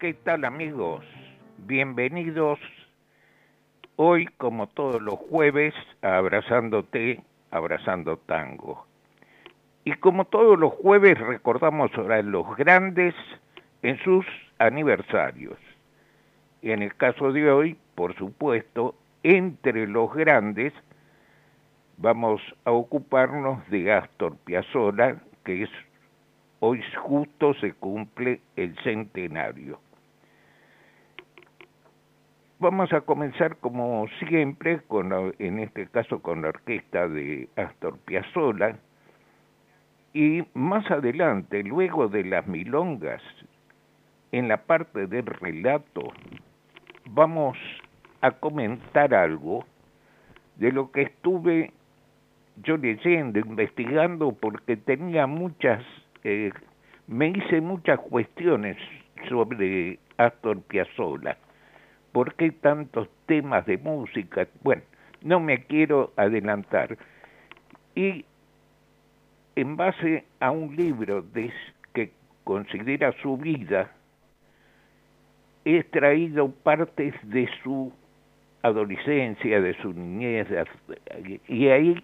¿Qué tal amigos? Bienvenidos hoy como todos los jueves a Abrazándote, Abrazando Tango. Y como todos los jueves recordamos a los grandes en sus aniversarios. Y en el caso de hoy, por supuesto, entre los grandes vamos a ocuparnos de Astor Piazzolla, que es hoy justo se cumple el centenario. Vamos a comenzar como siempre, con en este caso con la orquesta de Astor Piazzolla, y más adelante, luego de las milongas, en la parte del relato, vamos a comentar algo de lo que estuve yo leyendo, investigando, porque tenía muchas eh, me hice muchas cuestiones sobre Astor Piazzolla. ¿Por qué tantos temas de música? Bueno, no me quiero adelantar. Y en base a un libro que considera su vida, he extraído partes de su adolescencia, de su niñez, y ahí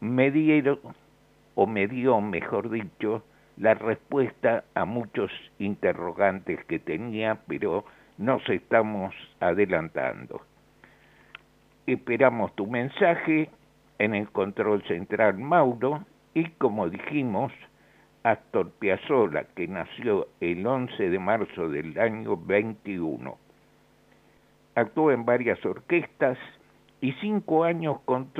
me dieron o me dio, mejor dicho, la respuesta a muchos interrogantes que tenía, pero nos estamos adelantando. Esperamos tu mensaje en el control central Mauro y como dijimos, Astor Piazzolla, que nació el 11 de marzo del año 21. Actuó en varias orquestas y cinco años con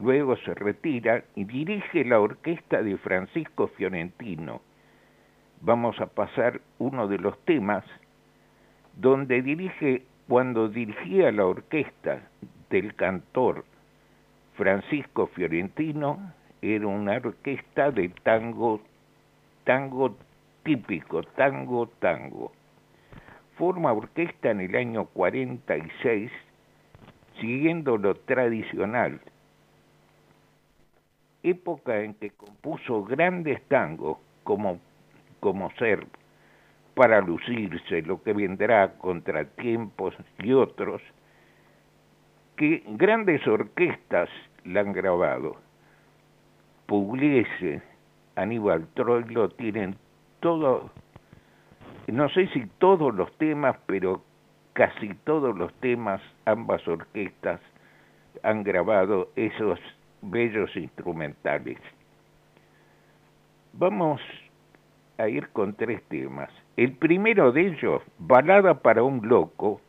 Luego se retira y dirige la orquesta de Francisco Fiorentino. Vamos a pasar uno de los temas donde dirige, cuando dirigía la orquesta del cantor Francisco Fiorentino, era una orquesta de tango, tango típico, tango, tango. Forma orquesta en el año 46, siguiendo lo tradicional época en que compuso grandes tangos como, como ser para lucirse, lo que vendrá, contratiempos y otros, que grandes orquestas la han grabado. Pugliese, Aníbal Troilo tienen todo, no sé si todos los temas, pero casi todos los temas, ambas orquestas han grabado esos bellos instrumentales. Vamos a ir con tres temas. El primero de ellos, Balada para un loco,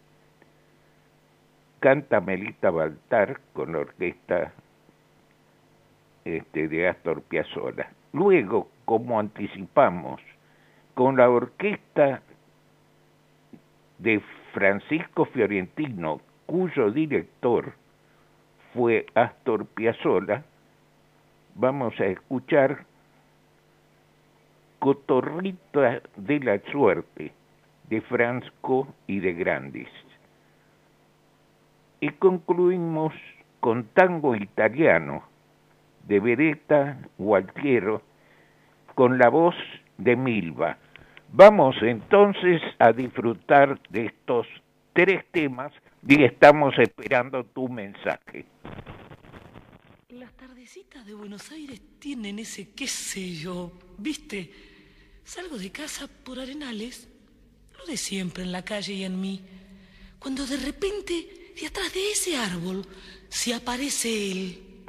canta Melita Baltar con la orquesta este, de Astor Piazzolla. Luego, como anticipamos, con la orquesta de Francisco Fiorentino, cuyo director fue Astor Piazzolla, vamos a escuchar Cotorrita de la Suerte de Franco y de Grandis. Y concluimos con Tango Italiano de Beretta Gualtiero con la voz de Milva. Vamos entonces a disfrutar de estos tres temas y estamos esperando tu mensaje. Las tardecitas de Buenos Aires tienen ese qué sé yo, ¿viste? Salgo de casa por arenales, lo de siempre en la calle y en mí, cuando de repente, de atrás de ese árbol, se aparece él.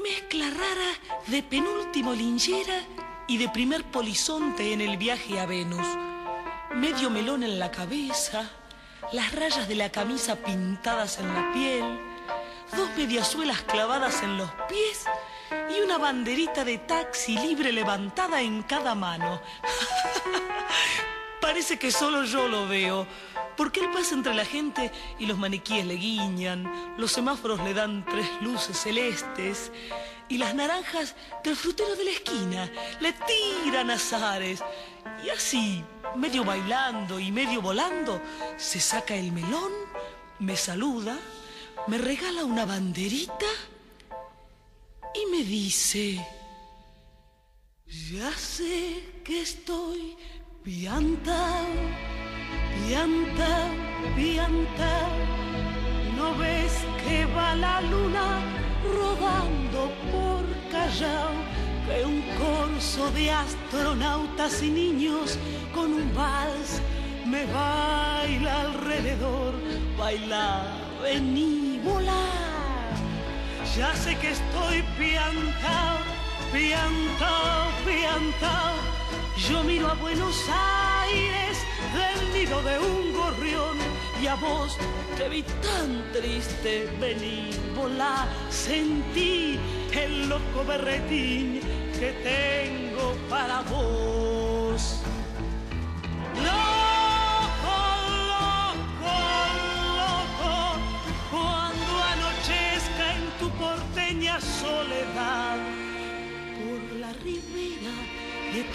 Mezcla rara de penúltimo linchera y de primer polizonte en el viaje a Venus. Medio melón en la cabeza, las rayas de la camisa pintadas en la piel, dos mediasuelas clavadas en los pies y una banderita de taxi libre levantada en cada mano. Parece que solo yo lo veo, porque él pasa entre la gente y los maniquíes le guiñan, los semáforos le dan tres luces celestes y las naranjas del frutero de la esquina le tiran azares. Y así, medio bailando y medio volando, se saca el melón, me saluda me regala una banderita y me dice, ya sé que estoy piantao, piantao, piantao, no ves que va la luna rodando por Callao, que un corso de astronautas y niños con un vals me baila alrededor, baila, vení volar. Ya sé que estoy piantao, piantao, piantao. Yo miro a Buenos Aires del nido de un gorrión y a vos te vi tan triste, vení, volá, sentí el loco berretín que tengo para vos.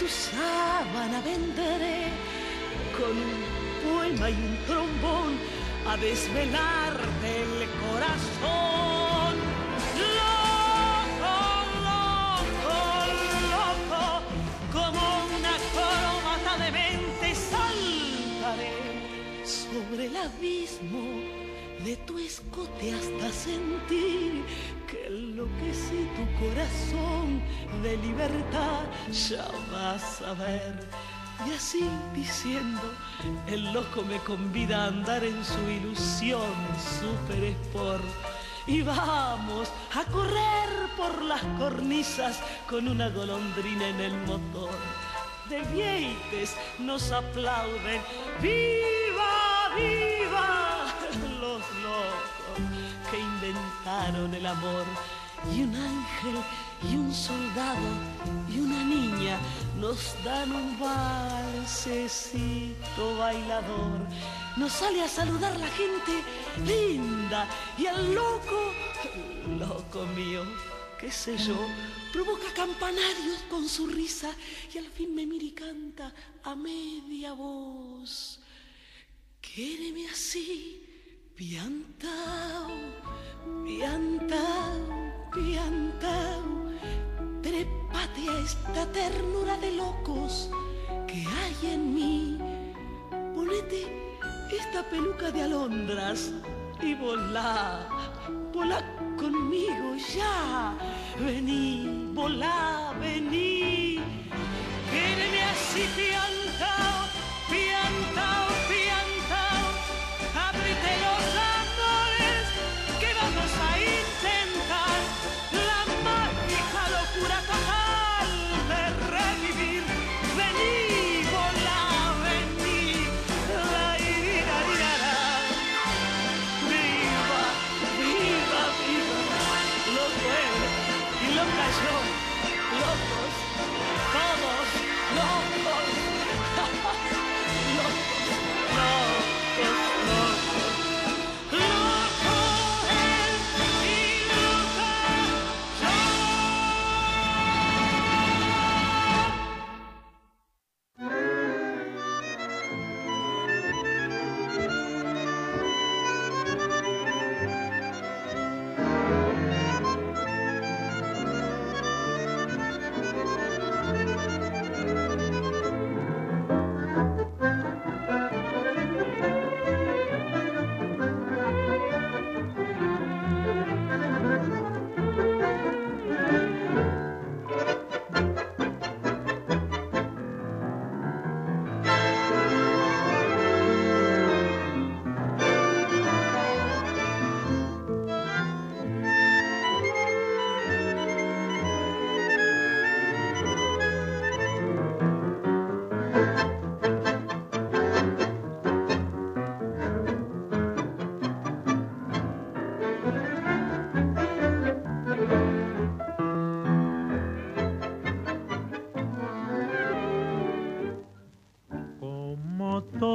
Sábana vendré con un poema y un trombón a desvelarte el corazón. Loco, loco, loco, como una coromata de mente saltaré sobre el abismo de tu escote hasta sentir enloquecí tu corazón de libertad, ya vas a ver. Y así diciendo, el loco me convida a andar en su ilusión super sport. Y vamos a correr por las cornisas con una golondrina en el motor. De vieites nos aplauden, ¡viva, viva! Inventaron el amor. Y un ángel y un soldado y una niña nos dan un balsecito bailador. Nos sale a saludar la gente linda y el loco, loco mío, qué sé yo, provoca campanarios con su risa y al fin me mira y canta a media voz. Quéreme así Piantao, piantao, piantao, trépate a esta ternura de locos que hay en mí. Ponete esta peluca de alondras y volá, volá conmigo ya. Vení, volá, vení. Quédeme así piantao,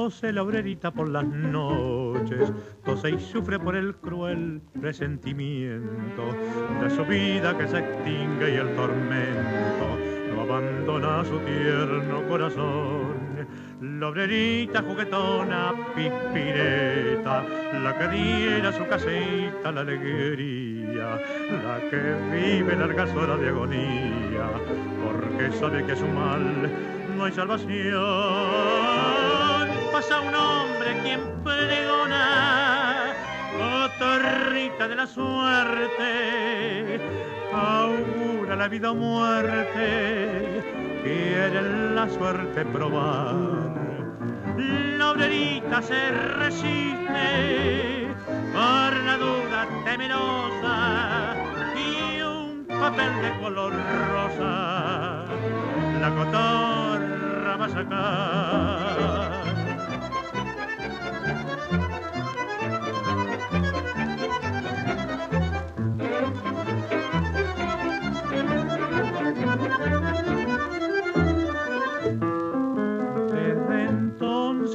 tose la obrerita por las noches, tose y sufre por el cruel presentimiento de su vida que se extingue y el tormento no abandona su tierno corazón. La obrerita juguetona, pispireta, la que diera su casita la alegría, la que vive largas horas de agonía, porque sabe que su mal no hay salvación pasa un hombre quien pregona, cotorrita de la suerte, augura la vida o muerte, quiere la suerte probar. La obrerita se resiste por la duda temerosa y un papel de color rosa la cotorra va a sacar.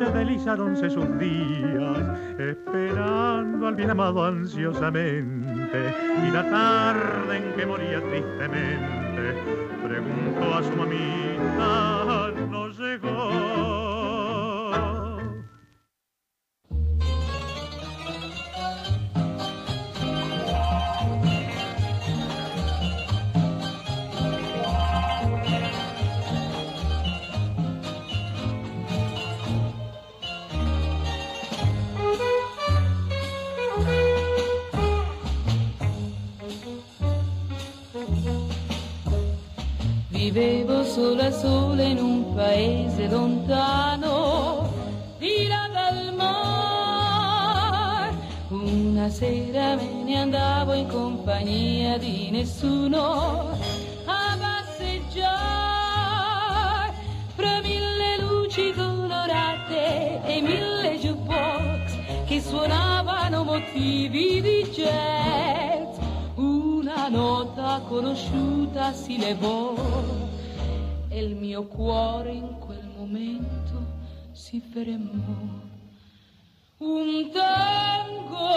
Deslizáronse sus días, esperando al bien amado ansiosamente, y la tarde en que moría tristemente, preguntó a su mamita, no si fermò. Un tango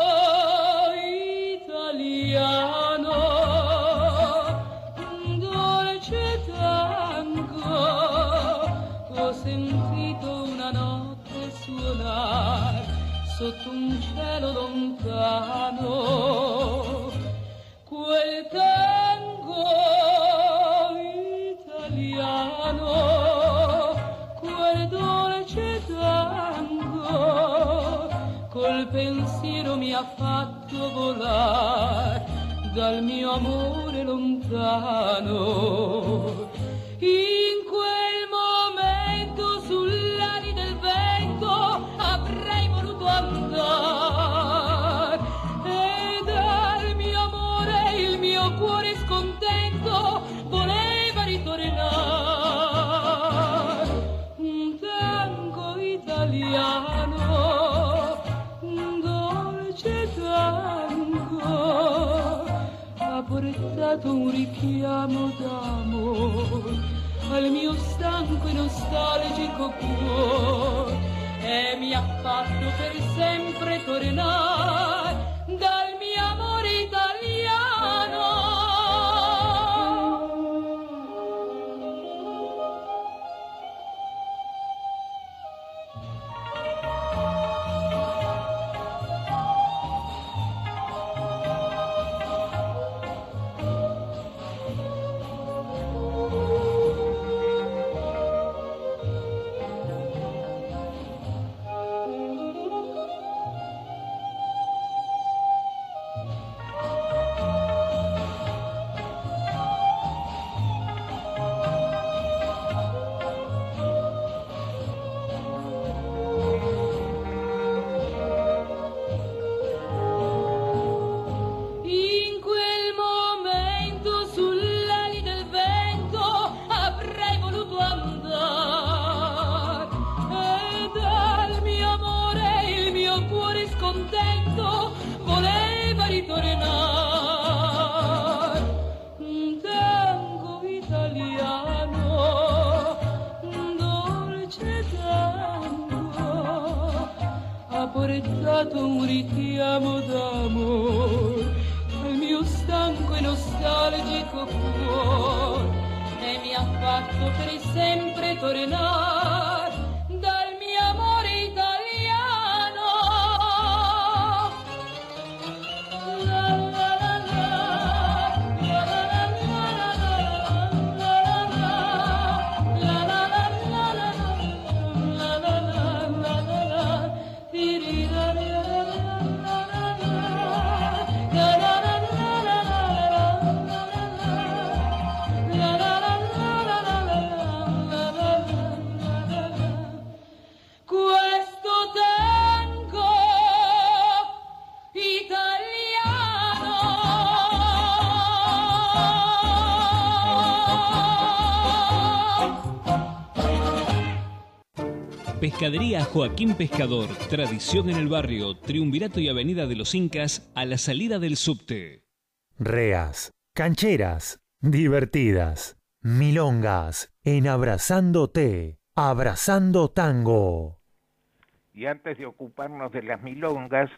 italiano, un dolce tango, ho sentito una notte suonare sotto un cielo lontano guardare dal mio amore lontano. Io portato un richiamo d'amore. Al mio stanco e nostalgico cuore. E mi ha fatto per sempre tornare Pescadería Joaquín Pescador, tradición en el barrio, Triunvirato y Avenida de los Incas, a la salida del subte. Reas, cancheras, divertidas, milongas, en Abrazándote, Abrazando Tango. Y antes de ocuparnos de las milongas,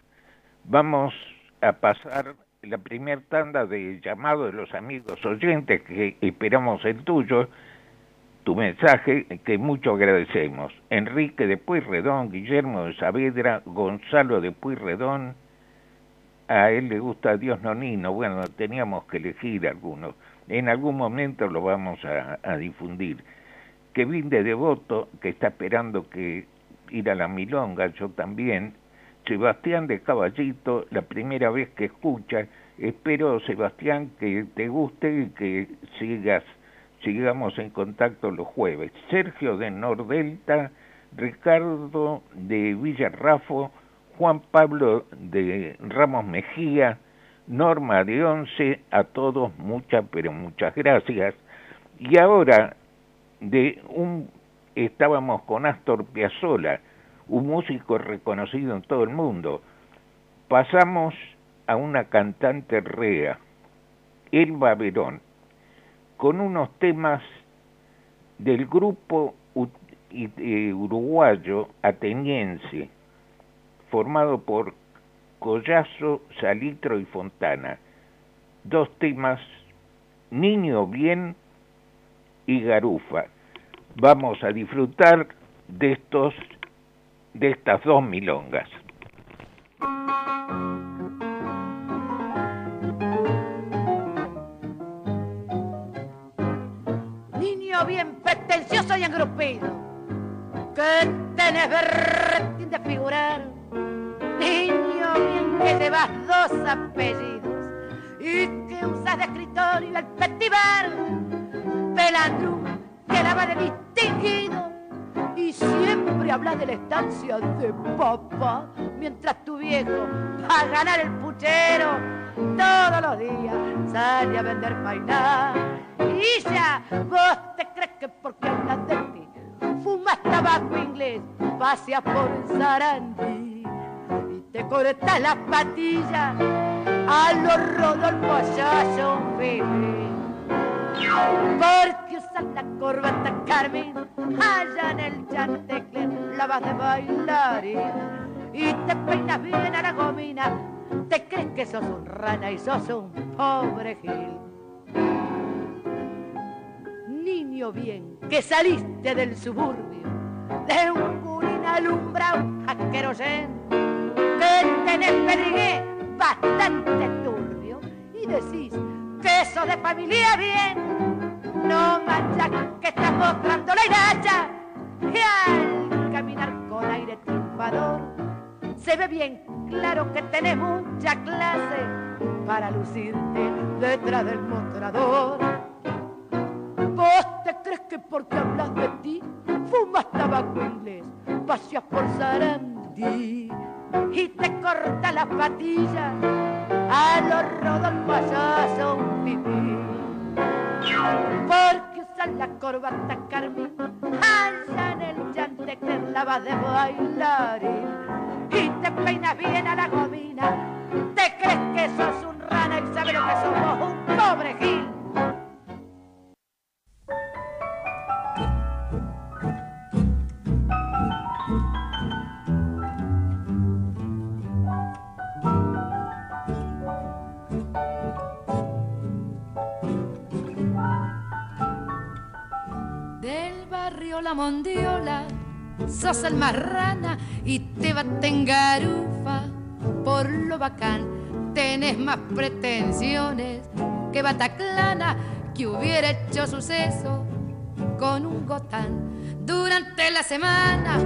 vamos a pasar la primer tanda de llamados de los amigos oyentes que esperamos el tuyo, tu mensaje que mucho agradecemos. Enrique de Pueyrredón, Guillermo de Saavedra, Gonzalo de Pueyrredón, a él le gusta Dios Nonino, bueno, teníamos que elegir algunos. En algún momento lo vamos a, a difundir. Kevin de Devoto, que está esperando que ir a la milonga, yo también. Sebastián de Caballito, la primera vez que escucha, espero Sebastián que te guste y que sigas, sigamos en contacto los jueves. Sergio de Nordelta, Ricardo de Villarrafo, Juan Pablo de Ramos Mejía, Norma de Once, a todos muchas, pero muchas gracias. Y ahora, de un estábamos con Astor Piazzolla, un músico reconocido en todo el mundo. Pasamos a una cantante rea, Elba Verón, con unos temas del grupo uruguayo ateniense, formado por Collazo, Salitro y Fontana. Dos temas, Niño Bien y Garufa vamos a disfrutar de estos de estas dos milongas. Pretencioso y engrupido, que tenés berretín de figurar. Niño bien que llevas dos apellidos y que usas de escritorio el petiver. Pelandru que la de distinguido y siempre habla de la estancia de papá mientras tu viejo va a ganar el puchero todos los días sale a vender painá ya vos te crees que porque hablas de ti fumas tabaco inglés paseas por el Sarandí y te cortas las patillas. A los Rodolfo Yayo porque usas la corbata Carmen allá en el Chantecler la vas de bailarín y te peinas bien a la gomina te crees que sos un rana y sos un pobre gil niño bien que saliste del suburbio de un culín alumbrado a querosén que tenés pedrigué bastante turbio y decís queso de familia bien. No mancha que estás mostrando la iracha. Y al caminar con aire triunfador, se ve bien claro que tenés mucha clase para lucirte detrás del mostrador. Que porque hablas de ti, fumas tabaco inglés, paseas por Sarandí y te cortas las patillas a los Rodolfo ya son pipí. Porque usan la corbata Carmen, allá en el llante que la vas de bailarín. Y te peinas bien a la gomina, te crees que sos un rana y sabes que somos, un pobre gil. La Mondiola, sos el marrana y te baten garufa por lo bacán. Tenés más pretensiones que Bataclana que hubiera hecho suceso con un gotán. Durante la semana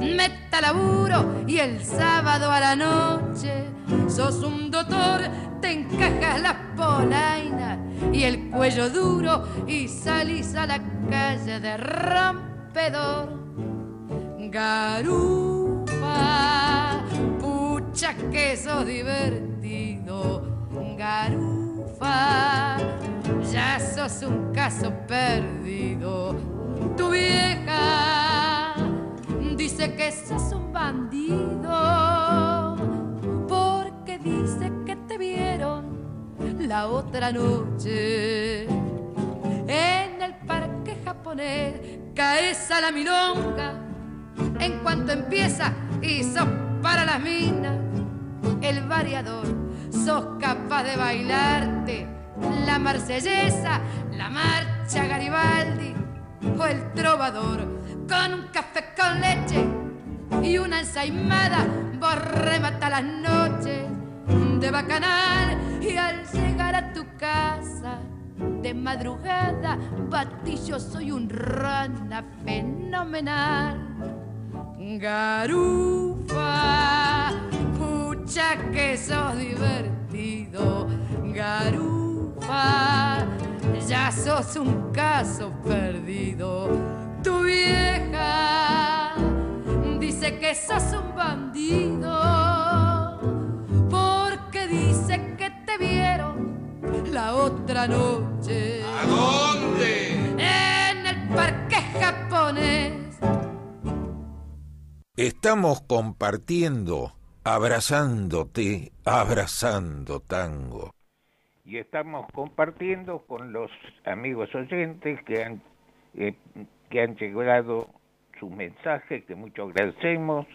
meta laburo y el sábado a la noche sos un doctor, te encajas las polainas y el cuello duro y salís a la calle de rompedor. Garufa, pucha que sos divertido, Garufa, ya sos un caso perdido. Tu vieja dice que sos un bandido porque dice que la otra noche. En el parque japonés caes a la milonga en cuanto empieza y sos para las minas el variador sos capaz de bailarte la marsellesa la marcha Garibaldi o el trovador con un café con leche y una ensaimada vos remata las noches de bacanal. Y al llegar a tu casa de madrugada batillo soy un rana fenomenal. Garufa, pucha que sos divertido. Garufa, ya sos un caso perdido. Tu vieja dice que sos un bandido te vieron la otra noche. ¿A dónde? En el parque japonés. Estamos compartiendo, abrazándote, abrazando tango. Y estamos compartiendo con los amigos oyentes que han, eh, que han llegado sus mensajes, que mucho agradecemos.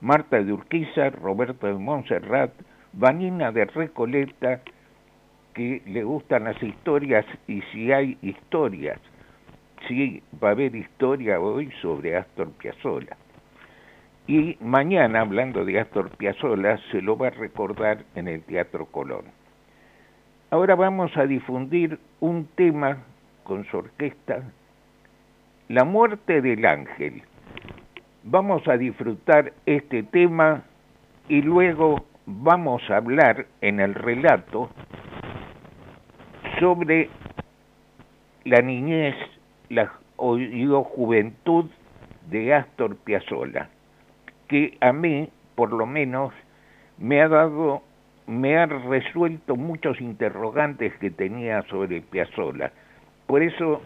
Marta de Urquiza, Roberto de Montserrat, Vanina de Recoleta, que le gustan las historias y si hay historias, sí va a haber historia hoy sobre Astor Piazzolla. Y mañana, hablando de Astor Piazzolla, se lo va a recordar en el Teatro Colón. Ahora vamos a difundir un tema con su orquesta, La muerte del ángel. Vamos a disfrutar este tema y luego vamos a hablar en el relato sobre la niñez, la digo, juventud de Astor Piazzolla, que a mí, por lo menos, me ha dado, me ha resuelto muchos interrogantes que tenía sobre Piazzolla. Por eso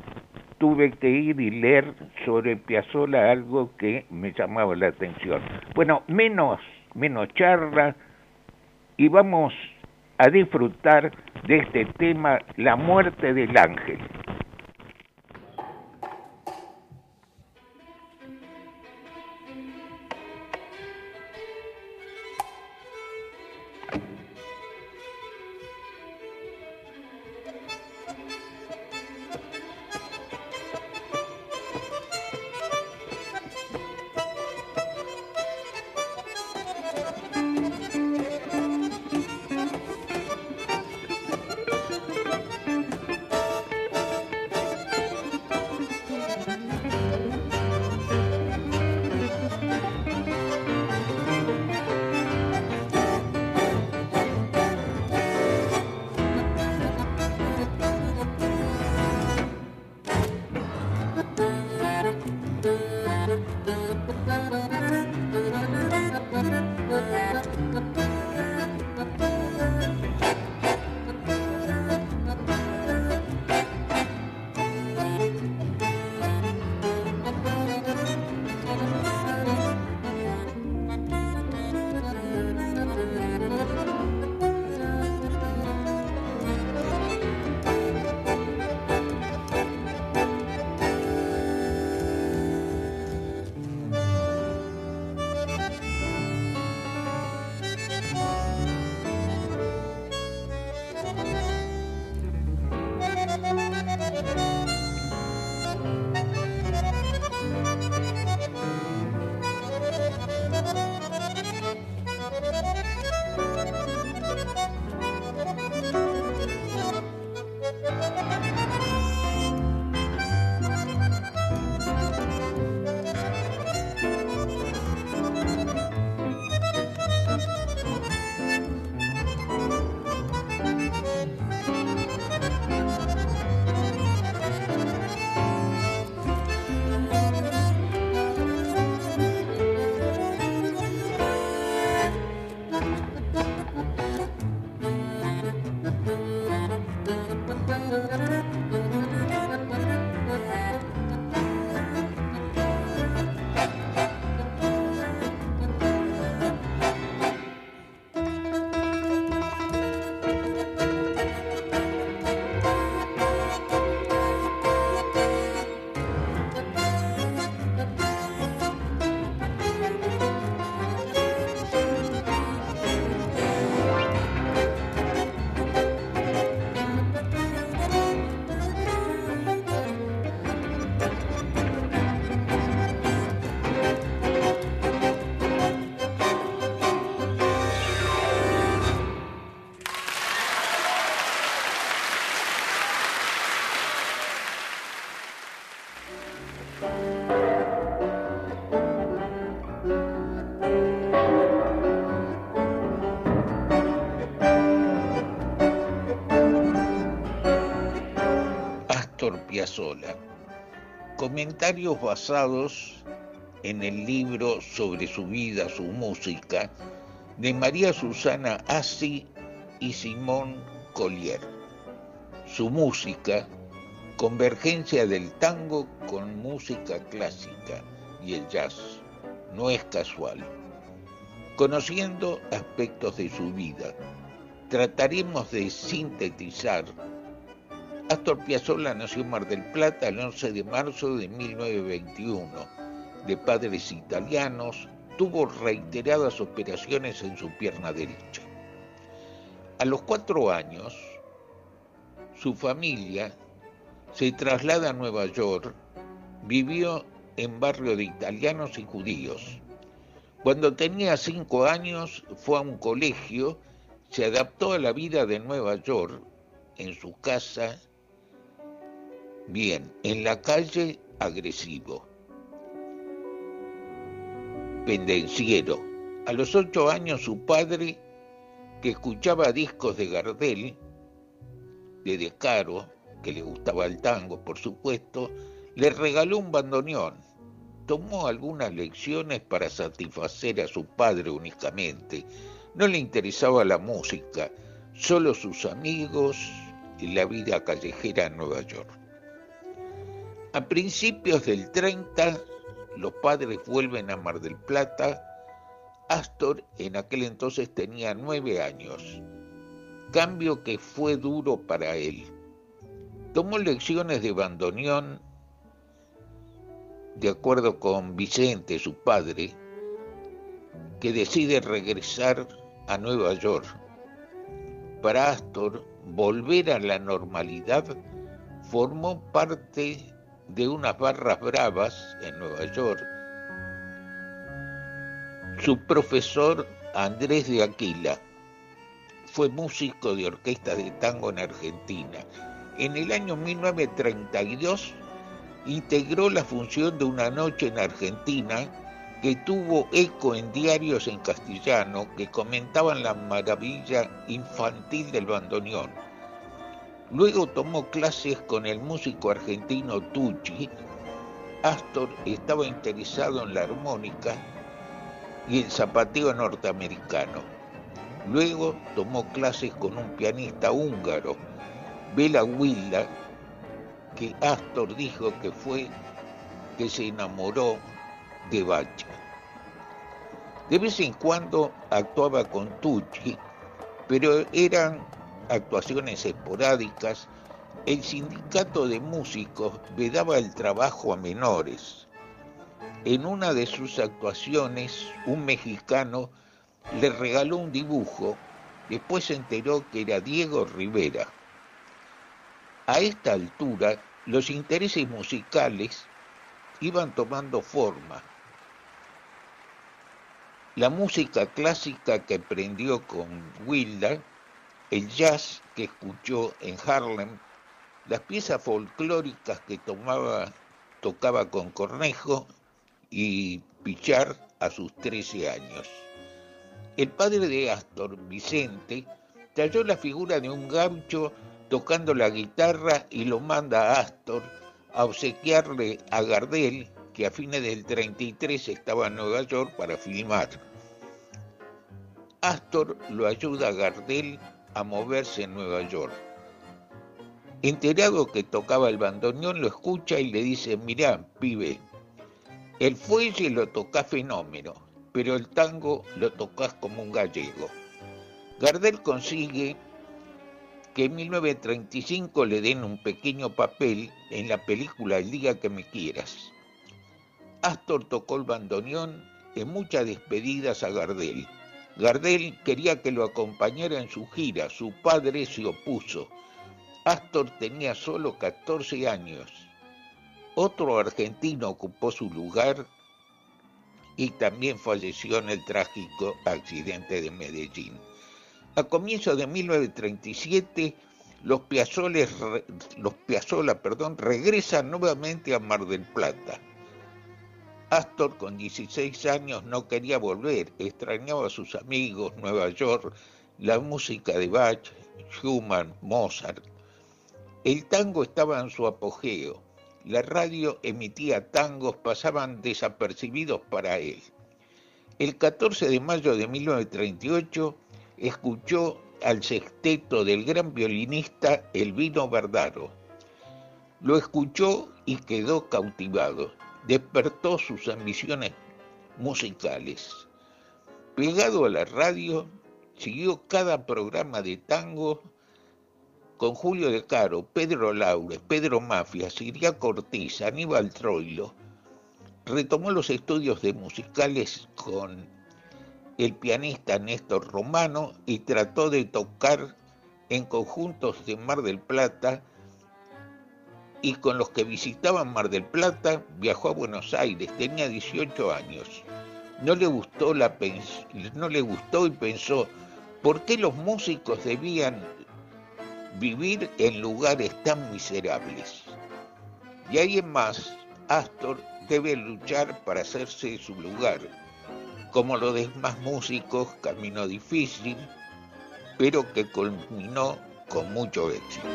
tuve que ir y leer sobre Piazzolla algo que me llamaba la atención. Bueno, menos, menos charla y vamos a disfrutar de este tema, la muerte del ángel. Comentarios basados en el libro sobre su vida, su música, de María Susana Assi y Simón Collier. Su música, convergencia del tango con música clásica y el jazz, no es casual. Conociendo aspectos de su vida, trataremos de sintetizar Astor Piazzolla nació en Mar del Plata el 11 de marzo de 1921. De padres italianos, tuvo reiteradas operaciones en su pierna derecha. A los cuatro años, su familia se traslada a Nueva York, vivió en barrio de italianos y judíos. Cuando tenía cinco años fue a un colegio, se adaptó a la vida de Nueva York en su casa Bien, en la calle agresivo. Pendenciero. A los ocho años su padre, que escuchaba discos de Gardel, de De Caro, que le gustaba el tango, por supuesto, le regaló un bandoneón. Tomó algunas lecciones para satisfacer a su padre únicamente. No le interesaba la música, solo sus amigos y la vida callejera en Nueva York. A principios del 30, los padres vuelven a Mar del Plata. Astor en aquel entonces tenía nueve años, cambio que fue duro para él. Tomó lecciones de bandoneón, de acuerdo con Vicente, su padre, que decide regresar a Nueva York. Para Astor, volver a la normalidad formó parte de unas barras bravas en Nueva York, su profesor Andrés de Aquila fue músico de orquesta de tango en Argentina. En el año 1932 integró la función de una noche en Argentina que tuvo eco en diarios en castellano que comentaban la maravilla infantil del bandoneón Luego tomó clases con el músico argentino Tucci. Astor estaba interesado en la armónica y el zapateo norteamericano. Luego tomó clases con un pianista húngaro, Bela Wilda, que Astor dijo que fue que se enamoró de Bacha. De vez en cuando actuaba con Tucci, pero eran actuaciones esporádicas, el sindicato de músicos vedaba el trabajo a menores. En una de sus actuaciones, un mexicano le regaló un dibujo, después se enteró que era Diego Rivera. A esta altura, los intereses musicales iban tomando forma. La música clásica que aprendió con Wilder el jazz que escuchó en Harlem, las piezas folclóricas que tomaba, tocaba con Cornejo y Pichar a sus 13 años. El padre de Astor, Vicente, talló la figura de un gaucho tocando la guitarra y lo manda a Astor a obsequiarle a Gardel, que a fines del 33 estaba en Nueva York para filmar. Astor lo ayuda a Gardel a moverse en Nueva York. Enterado que tocaba el bandoneón, lo escucha y le dice, mirá, pibe, el fuelle lo toca fenómeno, pero el tango lo tocas como un gallego. Gardel consigue que en 1935 le den un pequeño papel en la película El día que me quieras. Astor tocó el bandoneón en muchas despedidas a Gardel Gardel quería que lo acompañara en su gira, su padre se opuso. Astor tenía solo 14 años. Otro argentino ocupó su lugar y también falleció en el trágico accidente de Medellín. A comienzos de 1937, los perdón, regresan nuevamente a Mar del Plata. Astor con 16 años no quería volver, extrañaba a sus amigos, Nueva York, la música de Bach, Schumann, Mozart. El tango estaba en su apogeo. La radio emitía tangos, pasaban desapercibidos para él. El 14 de mayo de 1938 escuchó al sexteto del gran violinista Elvino Verdaro. Lo escuchó y quedó cautivado. Despertó sus ambiciones musicales. Pegado a la radio, siguió cada programa de tango con Julio De Caro, Pedro Laure, Pedro Mafia, Siria Cortiz, Aníbal Troilo. Retomó los estudios de musicales con el pianista Néstor Romano y trató de tocar en conjuntos de Mar del Plata y con los que visitaban Mar del Plata viajó a Buenos Aires, tenía 18 años. No le gustó la no le gustó y pensó, ¿por qué los músicos debían vivir en lugares tan miserables? Y ahí en más, Astor debe luchar para hacerse su lugar. Como los demás músicos, camino difícil, pero que culminó con mucho éxito.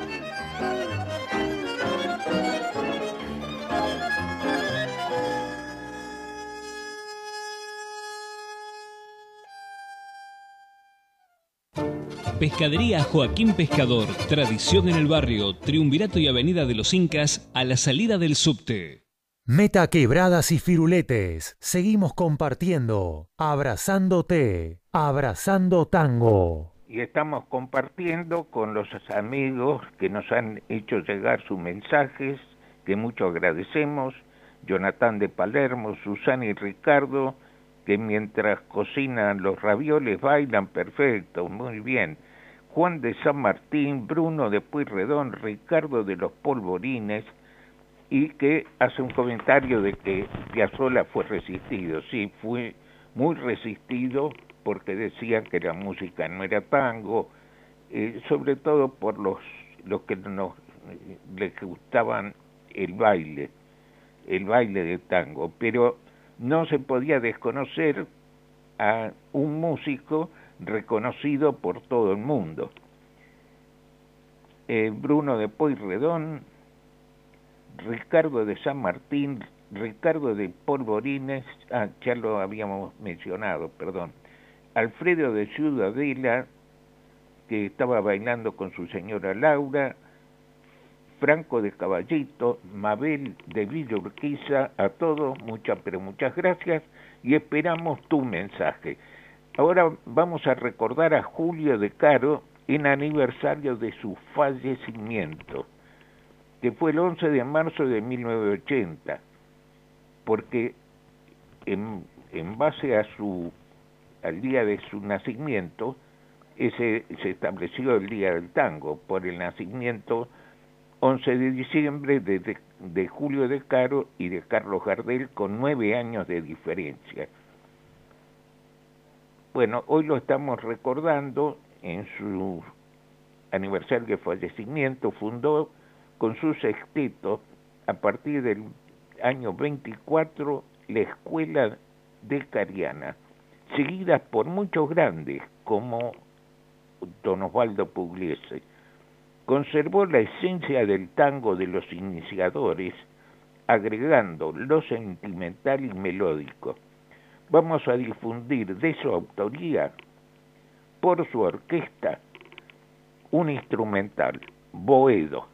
Pescadería Joaquín Pescador, tradición en el barrio, Triunvirato y Avenida de los Incas, a la salida del subte. Meta quebradas y firuletes. Seguimos compartiendo. Abrazándote. Abrazando tango. y estamos compartiendo con los amigos que nos han hecho llegar sus mensajes, que mucho agradecemos, Jonathan de Palermo, Susana y Ricardo, que mientras cocinan los ravioles bailan perfecto, muy bien. Juan de San Martín, Bruno de Pueyrredón, Ricardo de los Polvorines, y que hace un comentario de que Piazzolla fue resistido. Sí, fue muy resistido porque decían que la música no era tango, eh, sobre todo por los, los que nos les gustaban el baile, el baile de tango, pero no se podía desconocer a un músico reconocido por todo el mundo. Eh, Bruno de Pueyrredón, Ricardo de San Martín, Ricardo de Polvorines, ah, ya lo habíamos mencionado, perdón, Alfredo de Ciudadela, que estaba bailando con su señora Laura, Franco de Caballito, Mabel de Villa Urquiza, a todos muchas, pero muchas gracias y esperamos tu mensaje. Ahora vamos a recordar a Julio de Caro en aniversario de su fallecimiento, que fue el 11 de marzo de 1980, porque en, en base a su al día de su nacimiento, ese se estableció el día del tango por el nacimiento 11 de diciembre de, de, de Julio de Caro y de Carlos Gardel con nueve años de diferencia. Bueno, hoy lo estamos recordando en su aniversario de fallecimiento, fundó con su sexteto a partir del año 24 la Escuela de Cariana, seguidas por muchos grandes como Don Osvaldo Pugliese. Conservó la esencia del tango de los iniciadores, agregando lo sentimental y melódico. Vamos a difundir de su autoría, por su orquesta, un instrumental, Boedo.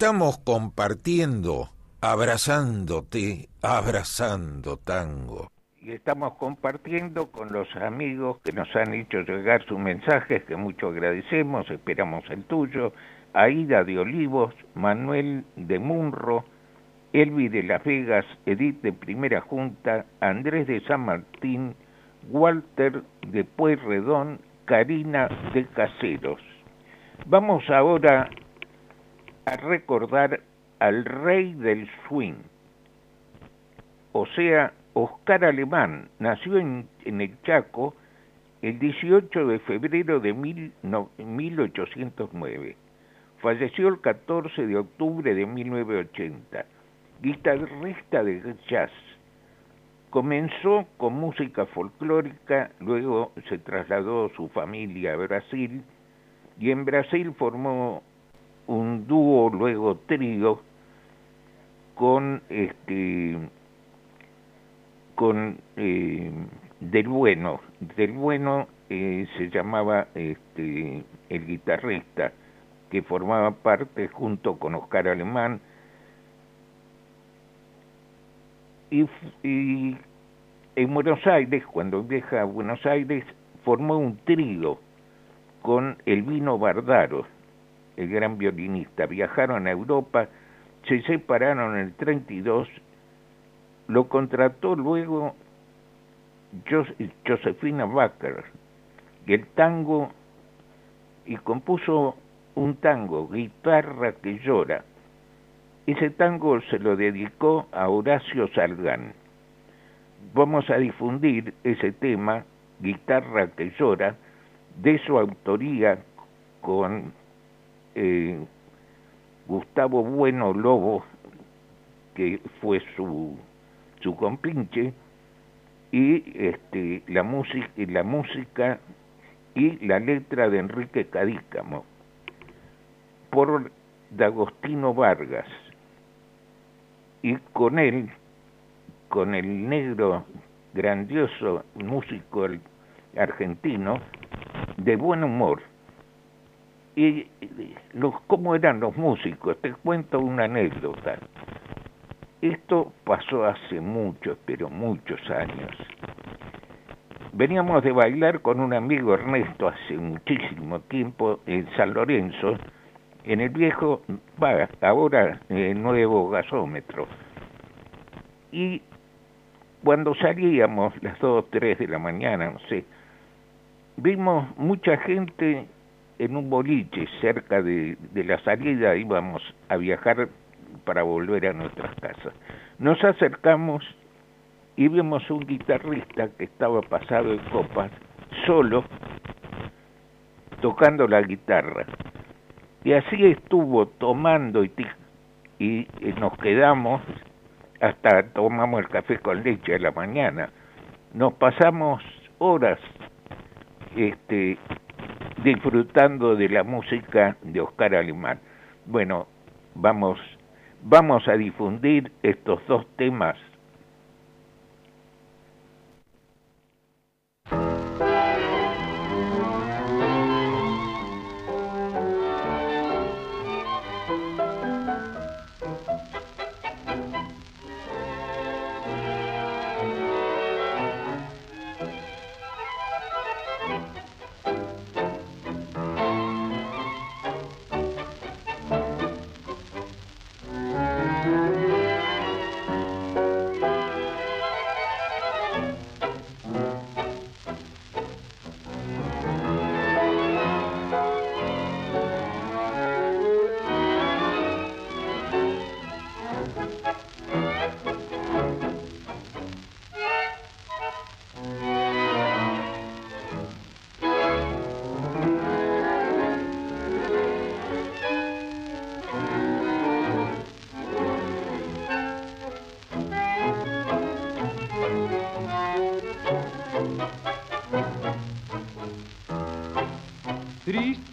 Estamos compartiendo, abrazándote, abrazando tango. Y estamos compartiendo con los amigos que nos han hecho llegar sus mensajes, que mucho agradecemos, esperamos el tuyo, Aida de Olivos, Manuel de Munro, Elvi de Las Vegas, Edith de Primera Junta, Andrés de San Martín, Walter de Pueyrredón, Karina de Caseros. Vamos ahora a recordar al rey del swing, o sea, Oscar Alemán, nació en, en el Chaco el 18 de febrero de mil no, 1809. Falleció el 14 de octubre de 1980. Guitarrista de jazz. Comenzó con música folclórica, luego se trasladó su familia a Brasil y en Brasil formó un dúo, luego trío, con este con eh, del bueno. Del bueno eh, se llamaba este el guitarrista que formaba parte junto con Oscar Alemán y, en Buenos Aires cuando viaja a Buenos Aires formó un trío con Elvino Bardaro el gran violinista viajaron a Europa se separaron en el 32 lo contrató luego Josefina Baker y el tango y compuso un tango, Guitarra que llora. Ese tango se lo dedicó a Horacio Salgán. Vamos a difundir ese tema, Guitarra que llora, de su autoría con eh, Gustavo Bueno Lobo, que fue su su compinche y este la música la música y la letra de Enrique Cadícamo por D'Agostino Vargas. Y con él con el negro grandioso músico argentino de buen humor y los cómo eran los músicos te cuento una anécdota esto pasó hace muchos, pero muchos años. Veníamos de bailar con un amigo Ernesto hace muchísimo tiempo en San Lorenzo, en el viejo, va, ahora el nuevo gasómetro. Y cuando salíamos, las dos o tres de la mañana, no sé, vimos mucha gente en un boliche cerca de, la salida, íbamos a viajar para volver a nuestras casas. Nos acercamos y vimos un guitarrista que estaba pasado en copas, solo, tocando la guitarra. Y así estuvo tomando y, y, nos quedamos hasta tomamos el café con leche a la mañana. Nos pasamos horas este, disfrutando de la música de Oscar Alemán. Bueno, vamos vamos a difundir estos dos temas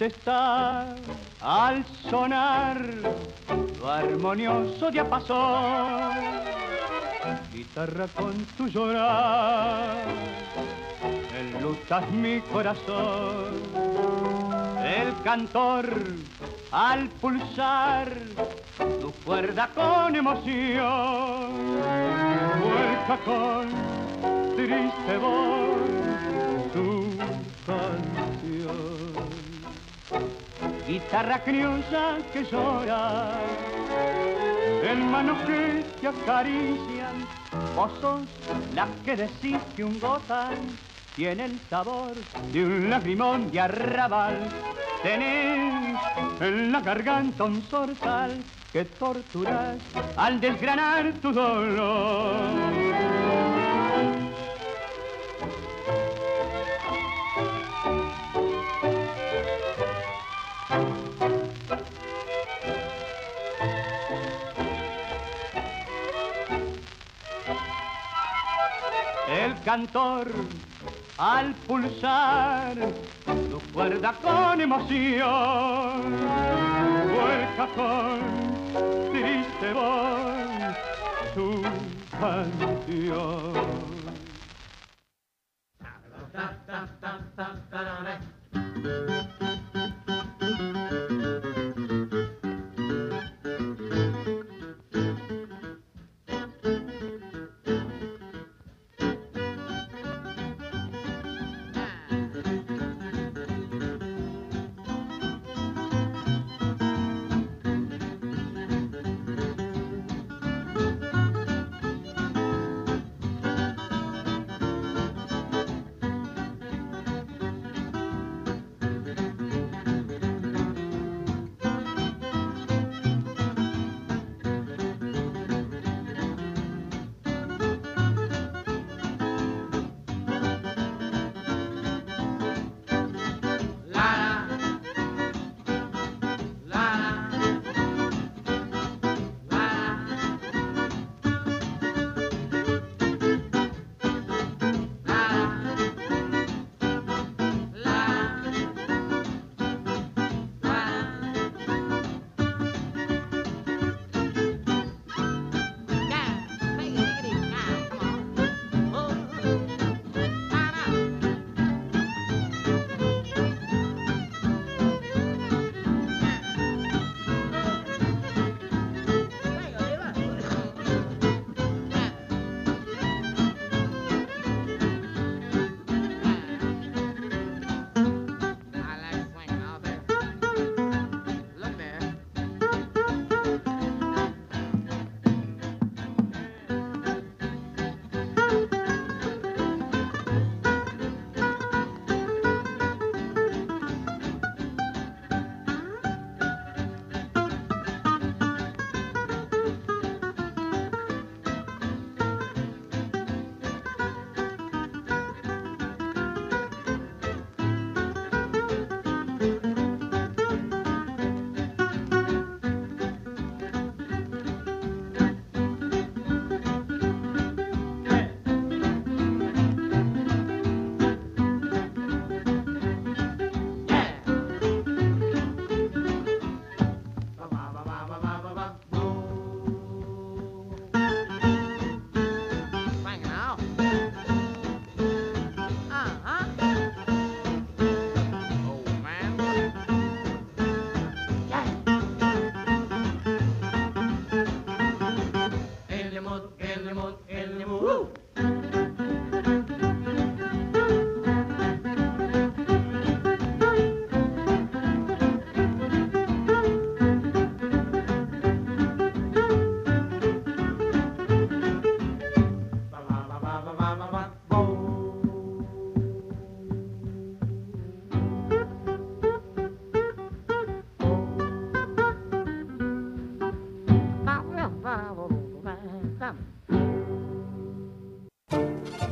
Triste estar al sonar lo armonioso diapasón, guitarra con tu llorar, enlutas mi corazón. El cantor al pulsar tu cuerda con emoción. Vuelca con triste voz Guitarra criosa que llora, en manos que te acarician, vos sos la que decís que un gozan tiene el sabor de un lagrimón de arrabal. Tenés en la garganta un zorzal que torturas al desgranar tu dolor. Cantor al pulsar tu cuerda con emoción, vuelca con triste voz tu canción.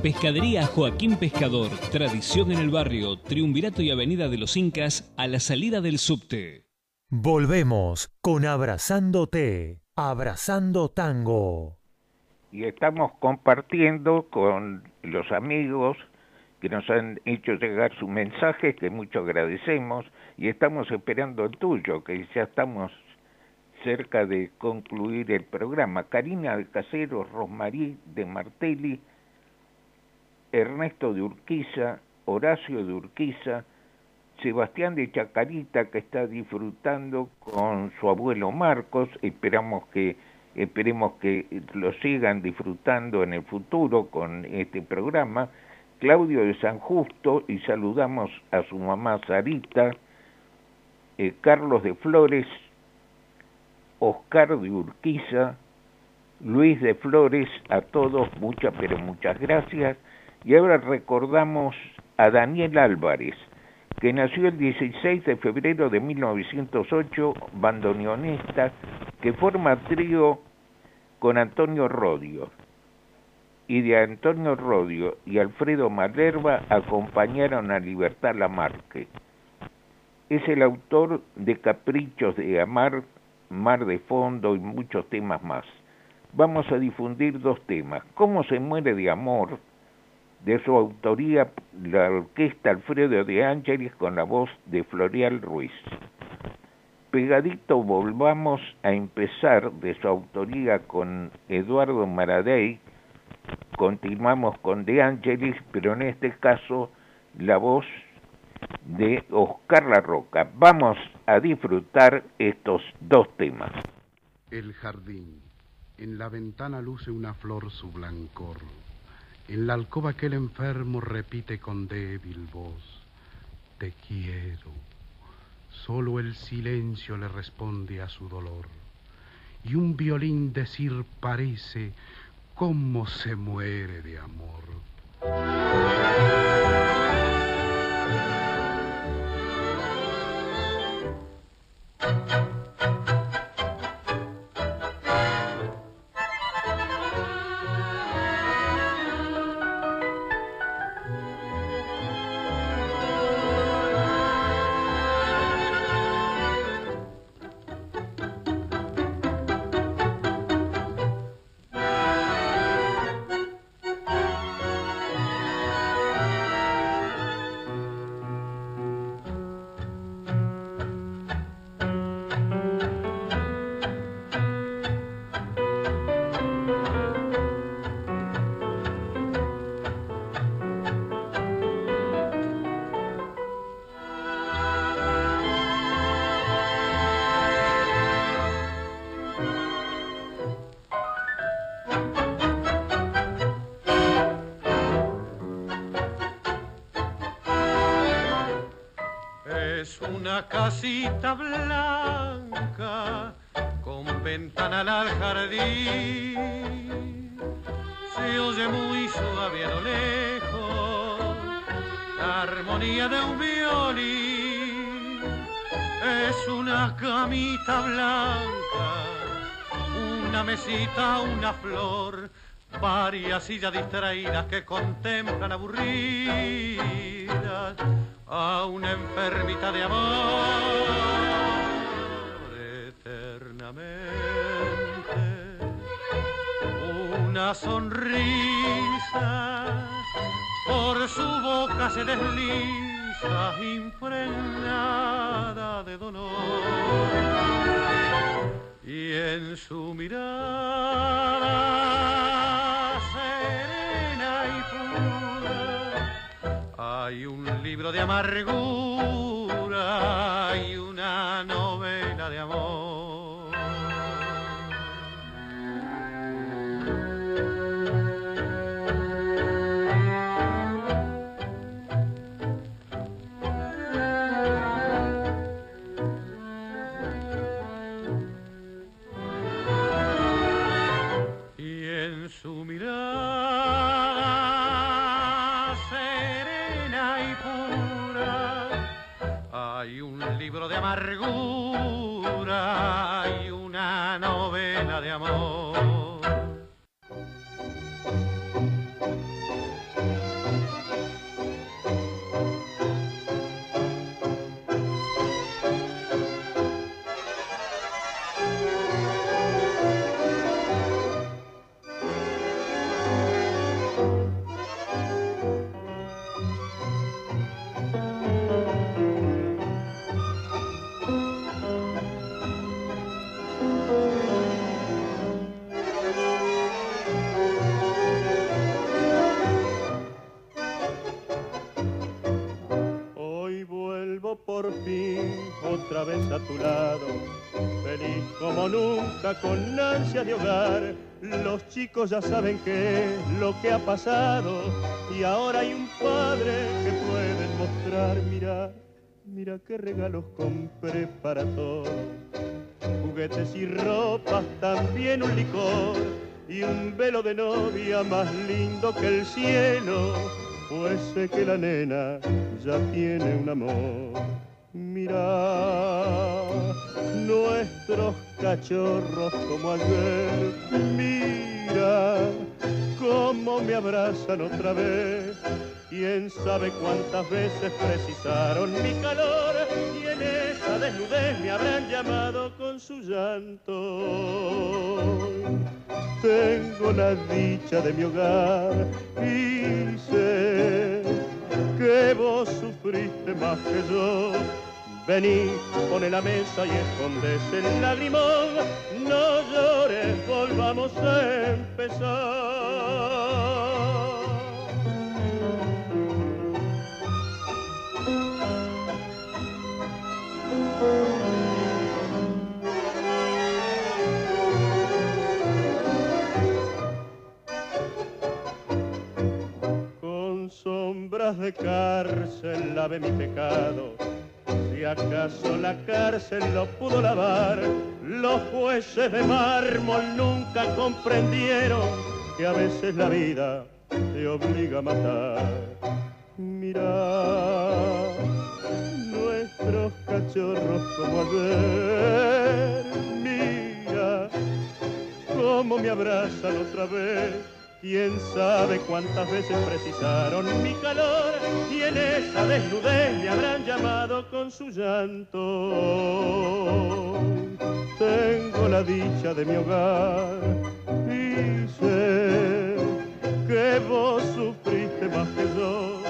Pescadería Joaquín Pescador, tradición en el barrio, Triunvirato y Avenida de los Incas, a la salida del subte. Volvemos con Abrazándote, Abrazando Tango. y estamos compartiendo con los amigos que nos han hecho llegar sus mensajes, que mucho agradecemos, y estamos esperando el tuyo, que ya estamos cerca de concluir el programa. Karina de Caseros, Rosmarí de Martelli, Ernesto de Urquiza, Horacio de Urquiza, Sebastián de Chacarita que está disfrutando con su abuelo Marcos, esperamos que esperemos que lo sigan disfrutando en el futuro con este programa. Claudio de San Justo y saludamos a su mamá Sarita, eh, Carlos de Flores, Oscar de Urquiza, Luis de Flores, a todos muchas pero muchas gracias. Y ahora recordamos a Daniel Álvarez, que nació el 16 de febrero de 1908, bandoneonista, que forma trío con Antonio Rodio. Y de Antonio Rodio y Alfredo Malerva acompañaron a Libertad Lamarque. Es el autor de Caprichos de Amar, Mar de Fondo y muchos temas más. Vamos a difundir dos temas. ¿Cómo se muere de amor? De su autoría la orquesta Alfredo de Ángeles con la voz de Florial Ruiz. Pegadito volvamos a empezar de su autoría con Eduardo Maradei, continuamos con De Ángeles, pero en este caso la voz de Oscar La Roca. Vamos a disfrutar estos dos temas. El jardín. En la ventana luce una flor su blancor. En la alcoba aquel enfermo repite con débil voz, te quiero. Solo el silencio le responde a su dolor. Y un violín decir parece cómo se muere de amor. Distraídas que contemplan aburridas a una enfermita de amor eternamente. Una sonrisa por su boca se desliza impregnada de dolor y en su mirada amargura y una novela de amor. Feliz como nunca con ansia de hogar. Los chicos ya saben qué es lo que ha pasado y ahora hay un padre que pueden mostrar. Mira, mira qué regalos compré para todos, juguetes y ropas, también un licor y un velo de novia más lindo que el cielo, pues sé que la nena ya tiene un amor. Mira nuestros cachorros como ayer, mira cómo me abrazan otra vez. Quién sabe cuántas veces precisaron mi calor y en esa desnudez me habrán llamado con su llanto. Tengo la dicha de mi hogar y sé que vos sufriste más que yo. Vení, pone la mesa y escondes el lagrimón. No llores, volvamos a empezar. Con sombras de cárcel lave mi pecado. Si acaso la cárcel lo pudo lavar, los jueces de mármol nunca comprendieron que a veces la vida te obliga a matar. Mira nuestros cachorros como ayer, mira cómo me abrazan otra vez. Quién sabe cuántas veces precisaron mi calor y en esa desnudez me habrán llamado con su llanto. Tengo la dicha de mi hogar y sé que vos sufriste más que yo.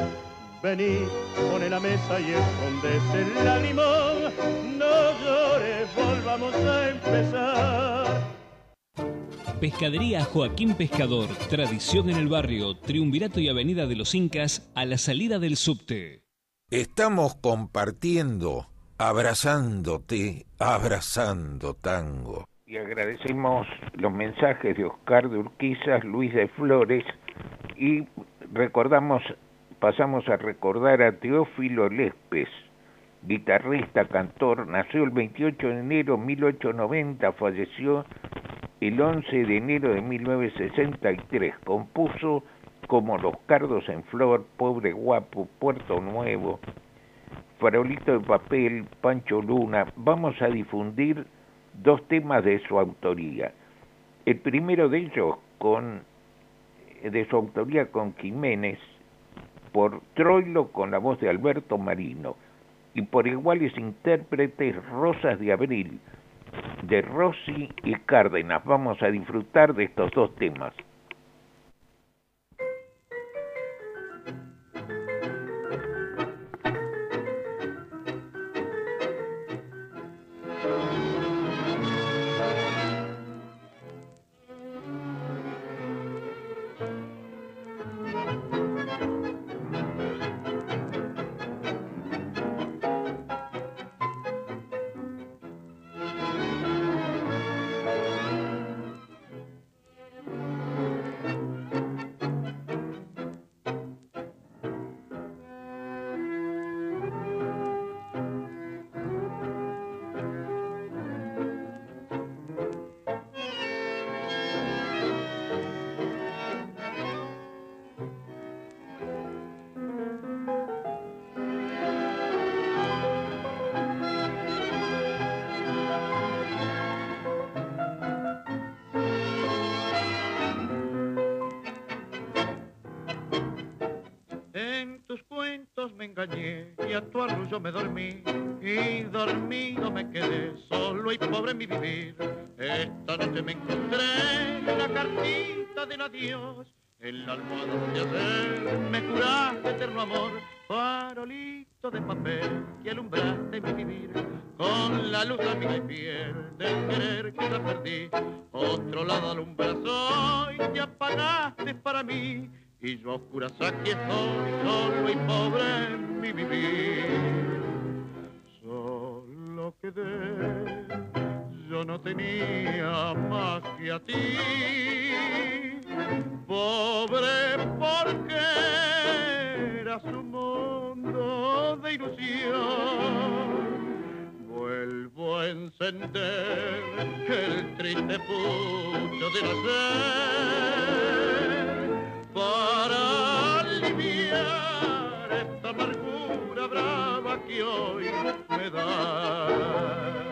Vení, pone la mesa y escondes el lagrimón. No llores, volvamos a empezar. Pescadería Joaquín Pescador, tradición en el barrio, Triunvirato y Avenida de los Incas, a la salida del subte. Estamos compartiendo, abrazándote, abrazando tango. Y agradecemos los mensajes de Oscar de Urquizas, Luis de Flores y recordamos, pasamos a recordar a Teófilo Lespes, guitarrista, cantor, nació el 28 de enero de 1890, falleció el 11 de enero de 1963. Compuso como Los Cardos en Flor, Pobre Guapo, Puerto Nuevo, Farolito de Papel, Pancho Luna. Vamos a difundir dos temas de su autoría. El primero de ellos con de su autoría con Jiménez por Troilo con la voz de Alberto Marino y por iguales intérpretes Rosas de Abril de Rossi y Cárdenas. Vamos a disfrutar de estos dos temas. Y dormido me quedé solo y pobre en mi vivir. Esta noche me encontré la cartita del adiós en la almohada donde ayer me juraste eterno amor, farolito de papel que alumbraste mi vivir con la luz de mi piel del querer que la perdí. Otro lado alumbras hoy, te apagaste para mí y yo a oscuras aquí estoy, solo y pobre en mi vivir. Quedé. Yo no tenía más que a ti, pobre porque era su mundo de ilusión. Vuelvo a encender el triste pucho del hacer para aliviar esta amargura brava que hoy me da.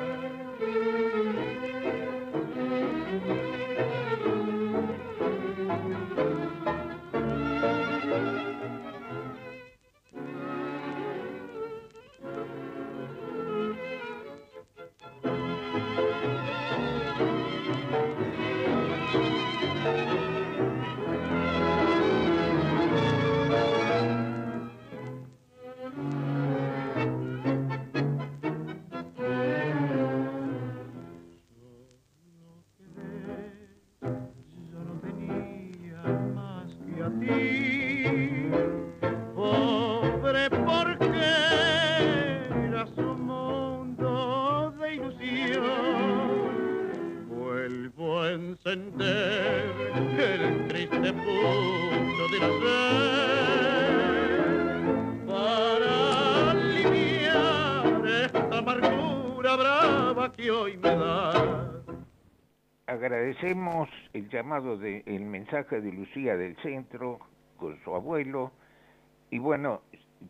El triste punto del hacer para aliviar esta amargura brava que hoy me da. Agradecemos el llamado de mensaje de Lucía del centro con su abuelo y bueno,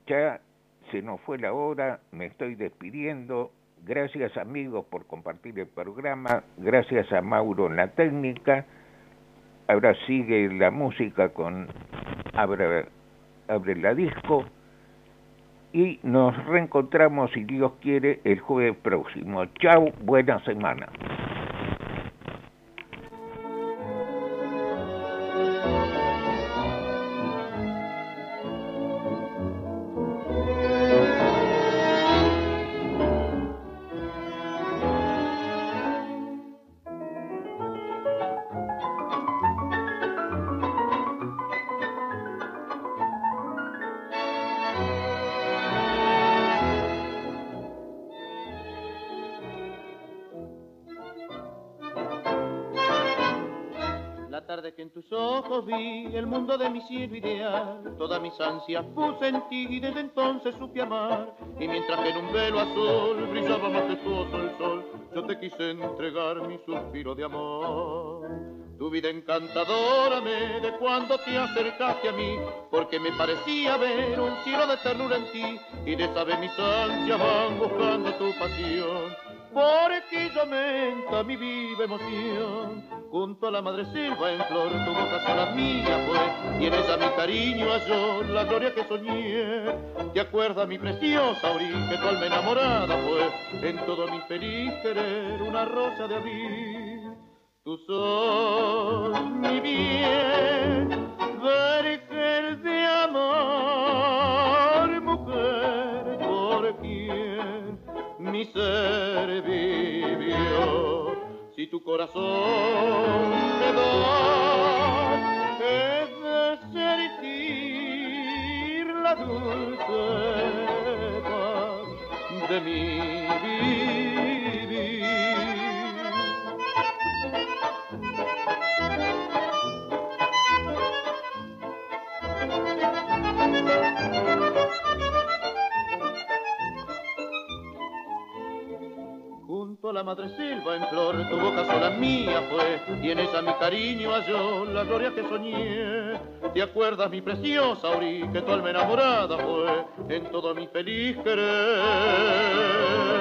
ya se nos fue la hora, me estoy despidiendo. Gracias amigos por compartir el programa, gracias a Mauro en la técnica. Ahora sigue la música con Abre, abre la disco y nos reencontramos si Dios quiere el jueves próximo. Chao, buena semana. Cielo ideal, todas mis ansias puse en ti y desde entonces supe amar. Y mientras que en un velo azul brillaba majestuoso el sol, yo te quise entregar mi suspiro de amor. Tu vida encantadora me de cuando te acercaste a mí, porque me parecía ver un cielo de ternura en ti, y de saber mis ansias van buscando tu pasión. Porque yo menta mi viva emoción, junto a la madre silva en flor, tu boca sola mía fue, y en ella mi cariño halló la gloria que soñé. ¿Te acuerdas mi preciosa Ori, que tu alma enamorada fue, en todo mi feliz querer, una rosa de abril? Tú sos mi bien, vergel de amor, mujer, por quien mi ser. Tu corazón me da, es sentir la dulce paz de mi vivir. La madre silva en flor, tu boca sola mía fue, y en ella mi cariño halló la gloria que soñé. ¿Te acuerdas, mi preciosa Ori, que tu alma enamorada fue, en todo mi feliz querer?